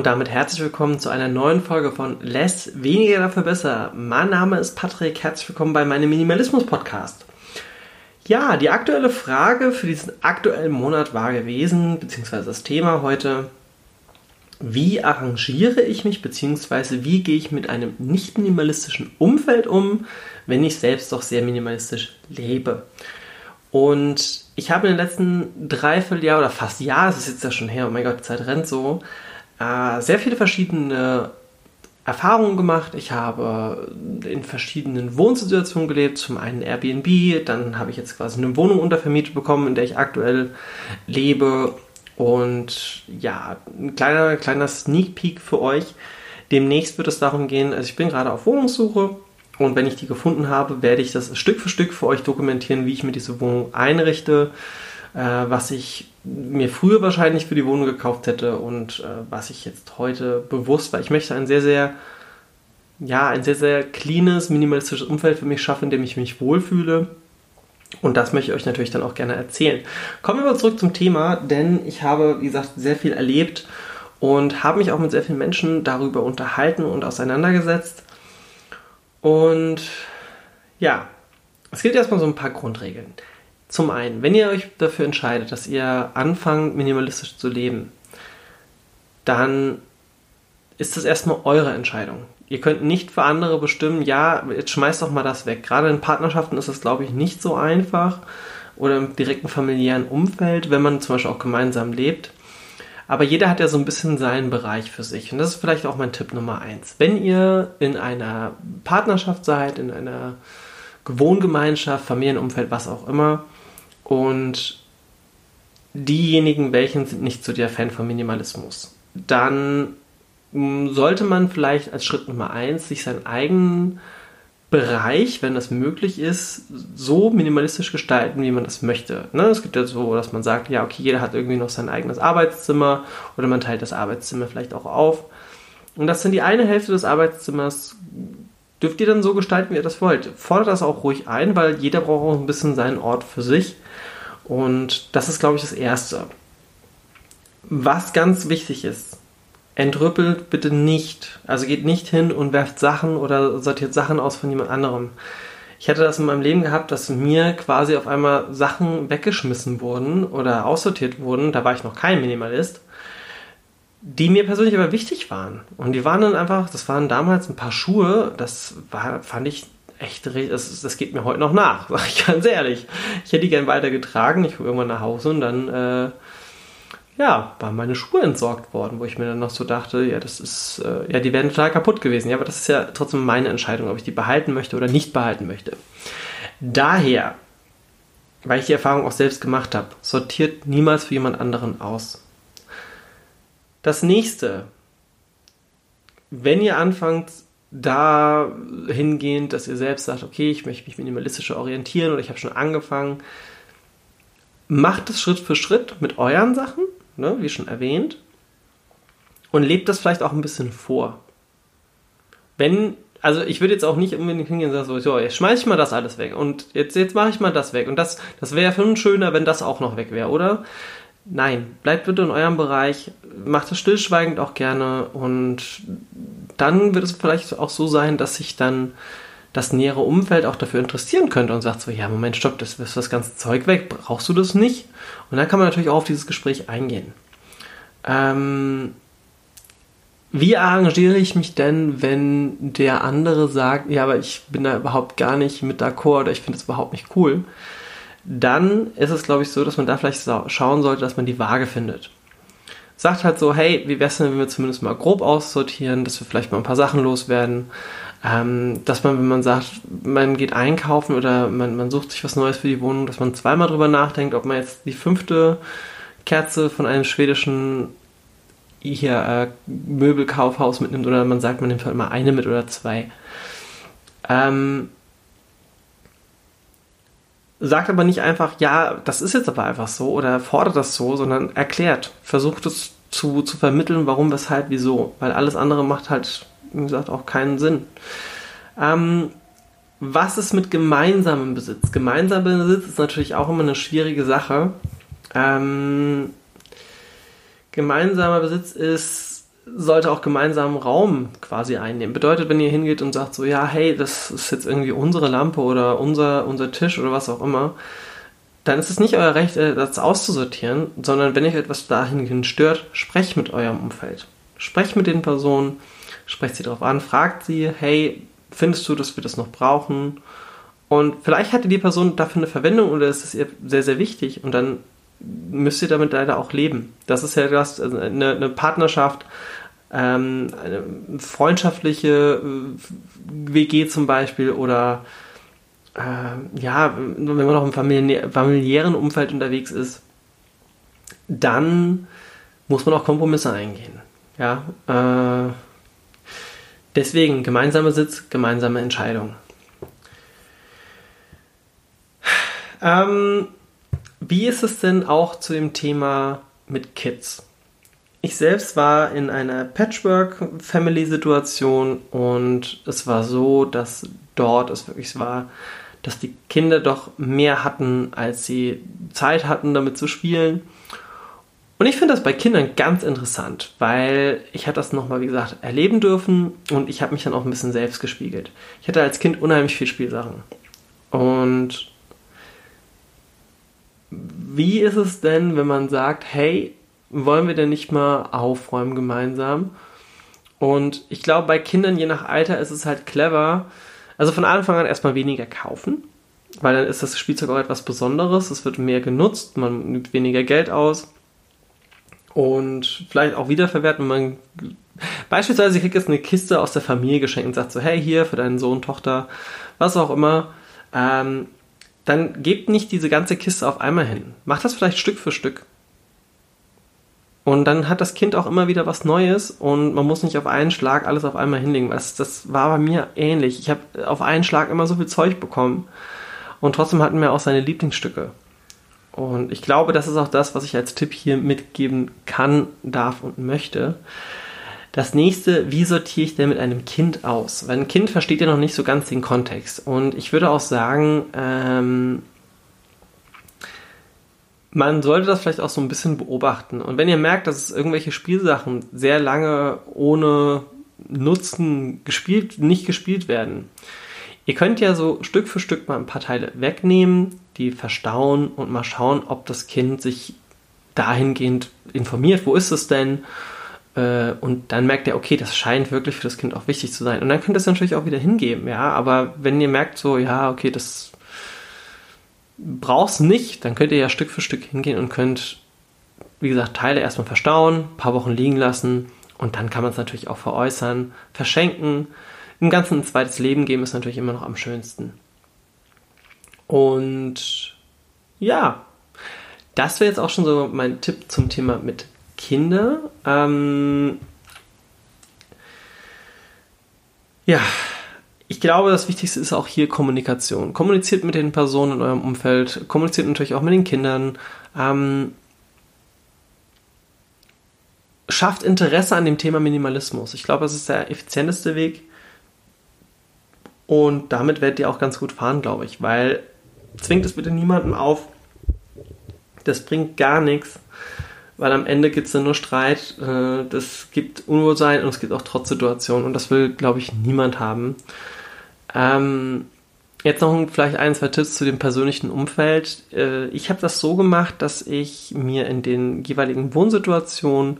Und damit herzlich willkommen zu einer neuen Folge von Less, weniger dafür besser. Mein Name ist Patrick, herzlich willkommen bei meinem Minimalismus-Podcast. Ja, die aktuelle Frage für diesen aktuellen Monat war gewesen, beziehungsweise das Thema heute, wie arrangiere ich mich, beziehungsweise wie gehe ich mit einem nicht minimalistischen Umfeld um, wenn ich selbst doch sehr minimalistisch lebe. Und ich habe in den letzten dreiviertel Jahr oder fast Jahr, es ist jetzt ja schon her, oh mein Gott, die Zeit rennt so, äh, sehr viele verschiedene Erfahrungen gemacht. Ich habe in verschiedenen Wohnsituationen gelebt. Zum einen Airbnb, dann habe ich jetzt quasi eine Wohnung untervermietet bekommen, in der ich aktuell lebe. Und ja, ein kleiner, kleiner Sneak Peek für euch. Demnächst wird es darum gehen, also ich bin gerade auf Wohnungssuche und wenn ich die gefunden habe, werde ich das Stück für Stück für euch dokumentieren, wie ich mir diese Wohnung einrichte, was ich mir früher wahrscheinlich für die Wohnung gekauft hätte und äh, was ich jetzt heute bewusst, weil ich möchte ein sehr, sehr, ja, ein sehr, sehr cleanes, minimalistisches Umfeld für mich schaffen, in dem ich mich wohlfühle. Und das möchte ich euch natürlich dann auch gerne erzählen. Kommen wir aber zurück zum Thema, denn ich habe, wie gesagt, sehr viel erlebt und habe mich auch mit sehr vielen Menschen darüber unterhalten und auseinandergesetzt. Und ja, es gibt erstmal so ein paar Grundregeln. Zum einen, wenn ihr euch dafür entscheidet, dass ihr anfangt, minimalistisch zu leben, dann ist das erstmal eure Entscheidung. Ihr könnt nicht für andere bestimmen, ja, jetzt schmeißt doch mal das weg. Gerade in Partnerschaften ist das, glaube ich, nicht so einfach oder im direkten familiären Umfeld, wenn man zum Beispiel auch gemeinsam lebt. Aber jeder hat ja so ein bisschen seinen Bereich für sich. Und das ist vielleicht auch mein Tipp Nummer eins. Wenn ihr in einer Partnerschaft seid, in einer Wohngemeinschaft, Familienumfeld, was auch immer, und diejenigen, welchen sind nicht so der Fan von Minimalismus, dann mm, sollte man vielleicht als Schritt Nummer eins sich seinen eigenen Bereich, wenn das möglich ist, so minimalistisch gestalten, wie man das möchte. Ne? Es gibt ja so, dass man sagt, ja, okay, jeder hat irgendwie noch sein eigenes Arbeitszimmer oder man teilt das Arbeitszimmer vielleicht auch auf. Und das sind die eine Hälfte des Arbeitszimmers, dürft ihr dann so gestalten, wie ihr das wollt. Fordert das auch ruhig ein, weil jeder braucht auch ein bisschen seinen Ort für sich. Und das ist, glaube ich, das Erste. Was ganz wichtig ist, entrüppelt bitte nicht. Also geht nicht hin und werft Sachen oder sortiert Sachen aus von jemand anderem. Ich hatte das in meinem Leben gehabt, dass mir quasi auf einmal Sachen weggeschmissen wurden oder aussortiert wurden. Da war ich noch kein Minimalist. Die mir persönlich aber wichtig waren. Und die waren dann einfach, das waren damals ein paar Schuhe, das war, fand ich echt, das, das geht mir heute noch nach, sag ich ganz ehrlich. Ich hätte die gern weiter getragen, ich komme irgendwann nach Hause und dann, äh, ja, waren meine Schuhe entsorgt worden, wo ich mir dann noch so dachte, ja, das ist, äh, ja, die wären total kaputt gewesen. Ja, aber das ist ja trotzdem meine Entscheidung, ob ich die behalten möchte oder nicht behalten möchte. Daher, weil ich die Erfahrung auch selbst gemacht habe, sortiert niemals für jemand anderen aus. Das nächste, wenn ihr anfangt, da hingehend, dass ihr selbst sagt, okay, ich möchte mich minimalistischer orientieren oder ich habe schon angefangen. Macht es Schritt für Schritt mit euren Sachen, ne, wie schon erwähnt, und lebt das vielleicht auch ein bisschen vor. Wenn, also ich würde jetzt auch nicht unbedingt hingehen und sagen, so, jetzt schmeiß ich mal das alles weg und jetzt, jetzt mache ich mal das weg. Und das, das wäre schon schöner, wenn das auch noch weg wäre, oder? Nein, bleibt bitte in eurem Bereich, macht das stillschweigend auch gerne und dann wird es vielleicht auch so sein, dass sich dann das nähere Umfeld auch dafür interessieren könnte und sagt so, ja, Moment, stopp, das ist das ganze Zeug weg, brauchst du das nicht? Und dann kann man natürlich auch auf dieses Gespräch eingehen. Ähm, wie arrangiere ich mich denn, wenn der andere sagt, ja, aber ich bin da überhaupt gar nicht mit d'accord oder ich finde es überhaupt nicht cool? Dann ist es, glaube ich, so, dass man da vielleicht schauen sollte, dass man die Waage findet sagt halt so, hey, wie wär's denn, wenn wir zumindest mal grob aussortieren, dass wir vielleicht mal ein paar Sachen loswerden. Ähm, dass man, wenn man sagt, man geht einkaufen oder man, man sucht sich was Neues für die Wohnung, dass man zweimal drüber nachdenkt, ob man jetzt die fünfte Kerze von einem schwedischen hier äh, Möbelkaufhaus mitnimmt oder man sagt, man nimmt halt mal eine mit oder zwei. Ähm, sagt aber nicht einfach, ja, das ist jetzt aber einfach so oder fordert das so, sondern erklärt, versucht es zu, zu vermitteln, warum, weshalb, wieso. Weil alles andere macht halt, wie gesagt, auch keinen Sinn. Ähm, was ist mit gemeinsamem Besitz? Gemeinsamer Besitz ist natürlich auch immer eine schwierige Sache. Ähm, gemeinsamer Besitz ist sollte auch gemeinsamen Raum quasi einnehmen. Bedeutet, wenn ihr hingeht und sagt so, ja, hey, das ist jetzt irgendwie unsere Lampe oder unser, unser Tisch oder was auch immer, dann ist es nicht euer Recht, äh, das auszusortieren, sondern wenn euch etwas dahingehend stört, sprecht mit eurem Umfeld. Sprecht mit den Personen, sprecht sie darauf an, fragt sie, hey, findest du, dass wir das noch brauchen? Und vielleicht hatte die Person dafür eine Verwendung oder ist es ihr sehr, sehr wichtig und dann müsst ihr damit leider auch leben. Das ist ja das, also eine, eine Partnerschaft, ähm, eine freundschaftliche äh, WG zum Beispiel oder äh, ja, wenn man noch im familiären Umfeld unterwegs ist, dann muss man auch Kompromisse eingehen. Ja, äh, deswegen gemeinsamer Sitz, gemeinsame Entscheidung. Ähm, wie ist es denn auch zu dem Thema mit Kids? Ich selbst war in einer Patchwork-Family-Situation und es war so, dass dort es wirklich war, dass die Kinder doch mehr hatten, als sie Zeit hatten, damit zu spielen. Und ich finde das bei Kindern ganz interessant, weil ich hatte das nochmal, wie gesagt, erleben dürfen und ich habe mich dann auch ein bisschen selbst gespiegelt. Ich hatte als Kind unheimlich viel Spielsachen. Und wie ist es denn, wenn man sagt, hey, wollen wir denn nicht mal aufräumen gemeinsam? Und ich glaube, bei Kindern je nach Alter ist es halt clever. Also von Anfang an erstmal weniger kaufen, weil dann ist das Spielzeug auch etwas Besonderes. Es wird mehr genutzt, man nimmt weniger Geld aus und vielleicht auch wiederverwerten. Man beispielsweise kriegt jetzt eine Kiste aus der Familie geschenkt und sagt so, hey hier für deinen Sohn, Tochter, was auch immer. Ähm, dann gebt nicht diese ganze Kiste auf einmal hin. Macht das vielleicht Stück für Stück. Und dann hat das Kind auch immer wieder was Neues und man muss nicht auf einen Schlag alles auf einmal hinlegen. Das, das war bei mir ähnlich. Ich habe auf einen Schlag immer so viel Zeug bekommen und trotzdem hatten wir auch seine Lieblingsstücke. Und ich glaube, das ist auch das, was ich als Tipp hier mitgeben kann, darf und möchte. Das nächste, wie sortiere ich denn mit einem Kind aus? Weil ein Kind versteht ja noch nicht so ganz den Kontext. Und ich würde auch sagen, ähm, man sollte das vielleicht auch so ein bisschen beobachten. Und wenn ihr merkt, dass irgendwelche Spielsachen sehr lange ohne Nutzen gespielt, nicht gespielt werden, ihr könnt ja so Stück für Stück mal ein paar Teile wegnehmen, die verstauen und mal schauen, ob das Kind sich dahingehend informiert, wo ist es denn? Äh, und dann merkt ihr, okay, das scheint wirklich für das Kind auch wichtig zu sein. Und dann könnt ihr es natürlich auch wieder hingeben, ja. Aber wenn ihr merkt, so, ja, okay, das brauchst nicht, dann könnt ihr ja Stück für Stück hingehen und könnt, wie gesagt, Teile erstmal verstauen, ein paar Wochen liegen lassen und dann kann man es natürlich auch veräußern, verschenken. Im Ganzen ein zweites Leben geben ist natürlich immer noch am schönsten. Und ja, das wäre jetzt auch schon so mein Tipp zum Thema mit Kinder. Ähm, ja, ich glaube, das Wichtigste ist auch hier Kommunikation. Kommuniziert mit den Personen in eurem Umfeld, kommuniziert natürlich auch mit den Kindern. Ähm, schafft Interesse an dem Thema Minimalismus. Ich glaube, das ist der effizienteste Weg. Und damit werdet ihr auch ganz gut fahren, glaube ich, weil zwingt es bitte niemandem auf. Das bringt gar nichts, weil am Ende gibt es dann nur Streit, äh, das gibt Unwohlsein und es gibt auch Trotzsituationen und das will, glaube ich, niemand haben. Ähm, jetzt noch vielleicht ein, zwei Tipps zu dem persönlichen Umfeld. Äh, ich habe das so gemacht, dass ich mir in den jeweiligen Wohnsituationen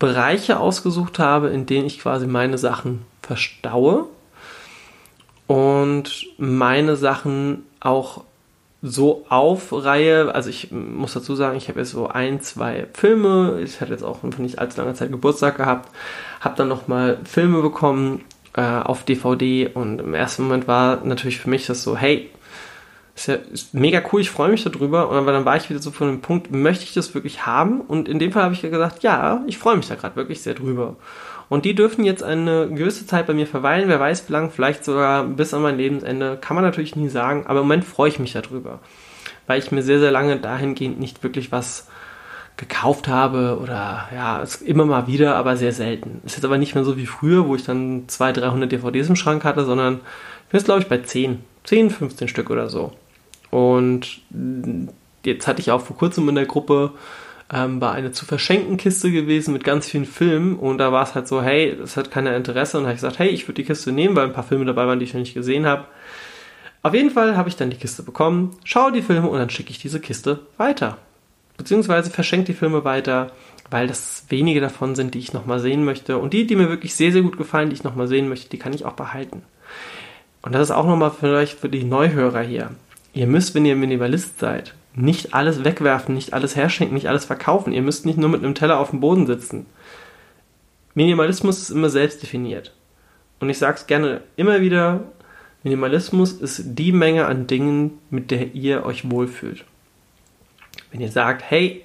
Bereiche ausgesucht habe, in denen ich quasi meine Sachen verstaue und meine Sachen auch so aufreihe. Also ich muss dazu sagen, ich habe jetzt so ein, zwei Filme. Ich hatte jetzt auch nicht allzu langer Zeit Geburtstag gehabt. Habe dann nochmal Filme bekommen äh, auf DVD und im ersten Moment war natürlich für mich das so, hey, ist ja ist mega cool, ich freue mich darüber. Und dann war ich wieder so von dem Punkt, möchte ich das wirklich haben? Und in dem Fall habe ich gesagt, ja, ich freue mich da gerade wirklich sehr drüber. Und die dürfen jetzt eine gewisse Zeit bei mir verweilen, wer weiß wie lang, vielleicht sogar bis an mein Lebensende, kann man natürlich nie sagen, aber im Moment freue ich mich darüber. Weil ich mir sehr, sehr lange dahingehend nicht wirklich was gekauft habe oder ja, immer mal wieder, aber sehr selten. Ist jetzt aber nicht mehr so wie früher, wo ich dann 200, 300 DVDs im Schrank hatte, sondern ich bin jetzt glaube ich bei 10, 10, 15 Stück oder so. Und jetzt hatte ich auch vor kurzem in der Gruppe ähm, bei einer zu verschenken Kiste gewesen mit ganz vielen Filmen und da war es halt so, hey, das hat keiner Interesse und habe ich gesagt, hey, ich würde die Kiste nehmen, weil ein paar Filme dabei waren, die ich noch nicht gesehen habe. Auf jeden Fall habe ich dann die Kiste bekommen, schaue die Filme und dann schicke ich diese Kiste weiter. Beziehungsweise verschenke die Filme weiter, weil das wenige davon sind, die ich nochmal sehen möchte. Und die, die mir wirklich sehr, sehr gut gefallen, die ich nochmal sehen möchte, die kann ich auch behalten. Und das ist auch nochmal vielleicht für die Neuhörer hier. Ihr müsst, wenn ihr Minimalist seid, nicht alles wegwerfen, nicht alles herschenken, nicht alles verkaufen. Ihr müsst nicht nur mit einem Teller auf dem Boden sitzen. Minimalismus ist immer selbst definiert. Und ich sage es gerne immer wieder, Minimalismus ist die Menge an Dingen, mit der ihr euch wohlfühlt. Wenn ihr sagt, hey,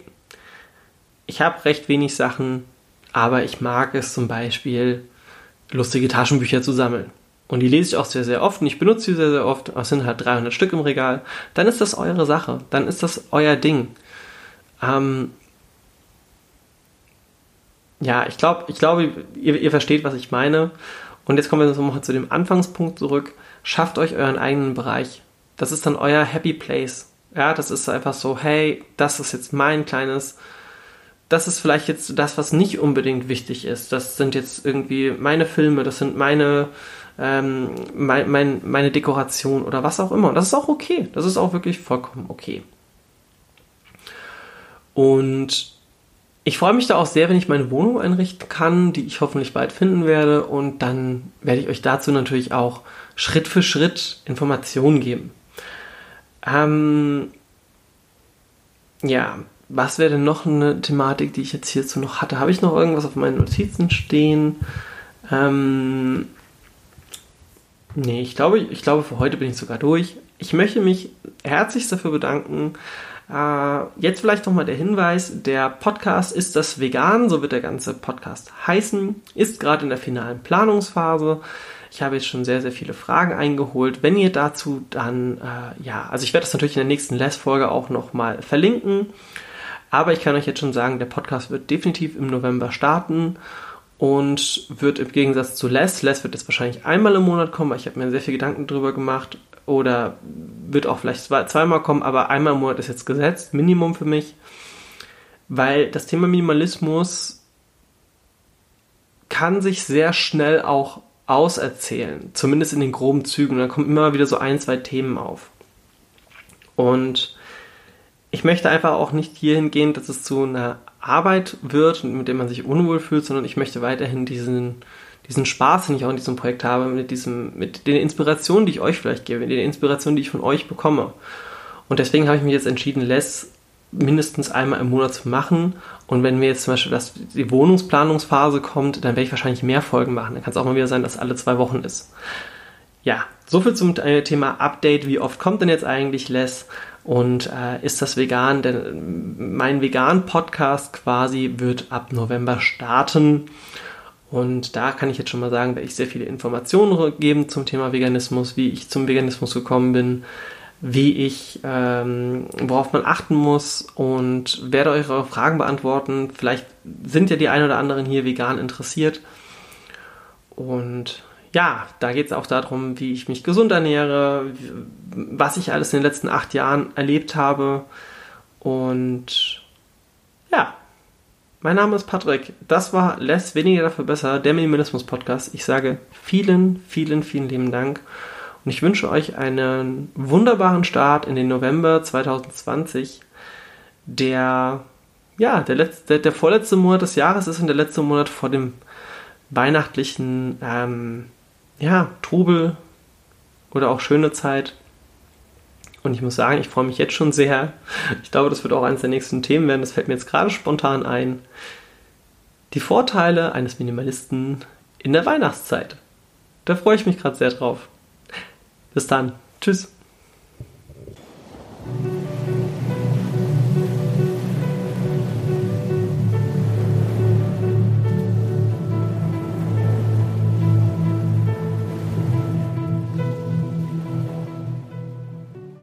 ich habe recht wenig Sachen, aber ich mag es zum Beispiel, lustige Taschenbücher zu sammeln und die lese ich auch sehr, sehr oft und ich benutze sie sehr, sehr oft, es sind halt 300 Stück im Regal, dann ist das eure Sache, dann ist das euer Ding. Ähm ja, ich glaube, ich glaube, ihr, ihr versteht, was ich meine. Und jetzt kommen wir nochmal zu dem Anfangspunkt zurück. Schafft euch euren eigenen Bereich. Das ist dann euer Happy Place. Ja, das ist einfach so, hey, das ist jetzt mein kleines, das ist vielleicht jetzt das, was nicht unbedingt wichtig ist. Das sind jetzt irgendwie meine Filme, das sind meine ähm, mein, mein, meine Dekoration oder was auch immer. Und das ist auch okay. Das ist auch wirklich vollkommen okay. Und ich freue mich da auch sehr, wenn ich meine Wohnung einrichten kann, die ich hoffentlich bald finden werde. Und dann werde ich euch dazu natürlich auch Schritt für Schritt Informationen geben. Ähm, ja, was wäre denn noch eine Thematik, die ich jetzt hierzu noch hatte? Habe ich noch irgendwas auf meinen Notizen stehen? Ähm, Nee, ich glaube, ich glaube, für heute bin ich sogar durch. Ich möchte mich herzlichst dafür bedanken. Äh, jetzt vielleicht nochmal der Hinweis, der Podcast ist das vegan, so wird der ganze Podcast heißen, ist gerade in der finalen Planungsphase. Ich habe jetzt schon sehr, sehr viele Fragen eingeholt. Wenn ihr dazu dann, äh, ja, also ich werde das natürlich in der nächsten Les-Folge auch nochmal verlinken. Aber ich kann euch jetzt schon sagen, der Podcast wird definitiv im November starten und wird im Gegensatz zu Les, Les wird jetzt wahrscheinlich einmal im Monat kommen, weil ich habe mir sehr viel Gedanken drüber gemacht oder wird auch vielleicht zwei, zweimal kommen, aber einmal im Monat ist jetzt gesetzt, Minimum für mich, weil das Thema Minimalismus kann sich sehr schnell auch auserzählen, zumindest in den groben Zügen. Dann kommen immer wieder so ein, zwei Themen auf. Und ich möchte einfach auch nicht hierhin gehen, dass es zu einer Arbeit wird, mit der man sich unwohl fühlt, sondern ich möchte weiterhin diesen, diesen Spaß, den ich auch in diesem Projekt habe, mit, diesem, mit den Inspirationen, die ich euch vielleicht gebe, mit den Inspirationen, die ich von euch bekomme. Und deswegen habe ich mich jetzt entschieden, Less mindestens einmal im Monat zu machen. Und wenn mir jetzt zum Beispiel das, die Wohnungsplanungsphase kommt, dann werde ich wahrscheinlich mehr Folgen machen. Dann kann es auch mal wieder sein, dass alle zwei Wochen ist. Ja, soviel zum äh, Thema Update. Wie oft kommt denn jetzt eigentlich Less? Und äh, ist das vegan? Denn mein Vegan-Podcast quasi wird ab November starten. Und da kann ich jetzt schon mal sagen, werde ich sehr viele Informationen geben zum Thema Veganismus, wie ich zum Veganismus gekommen bin, wie ich, ähm, worauf man achten muss und werde eure Fragen beantworten. Vielleicht sind ja die ein oder anderen hier vegan interessiert. Und ja, da geht es auch darum, wie ich mich gesund ernähre, was ich alles in den letzten acht Jahren erlebt habe. Und ja, mein Name ist Patrick. Das war Less weniger dafür besser, der Minimalismus Podcast. Ich sage vielen, vielen, vielen lieben Dank. Und ich wünsche euch einen wunderbaren Start in den November 2020, der ja, der, letzte, der, der vorletzte Monat des Jahres ist und der letzte Monat vor dem weihnachtlichen ähm, ja, Trubel oder auch schöne Zeit. Und ich muss sagen, ich freue mich jetzt schon sehr. Ich glaube, das wird auch eines der nächsten Themen werden. Das fällt mir jetzt gerade spontan ein. Die Vorteile eines Minimalisten in der Weihnachtszeit. Da freue ich mich gerade sehr drauf. Bis dann. Tschüss.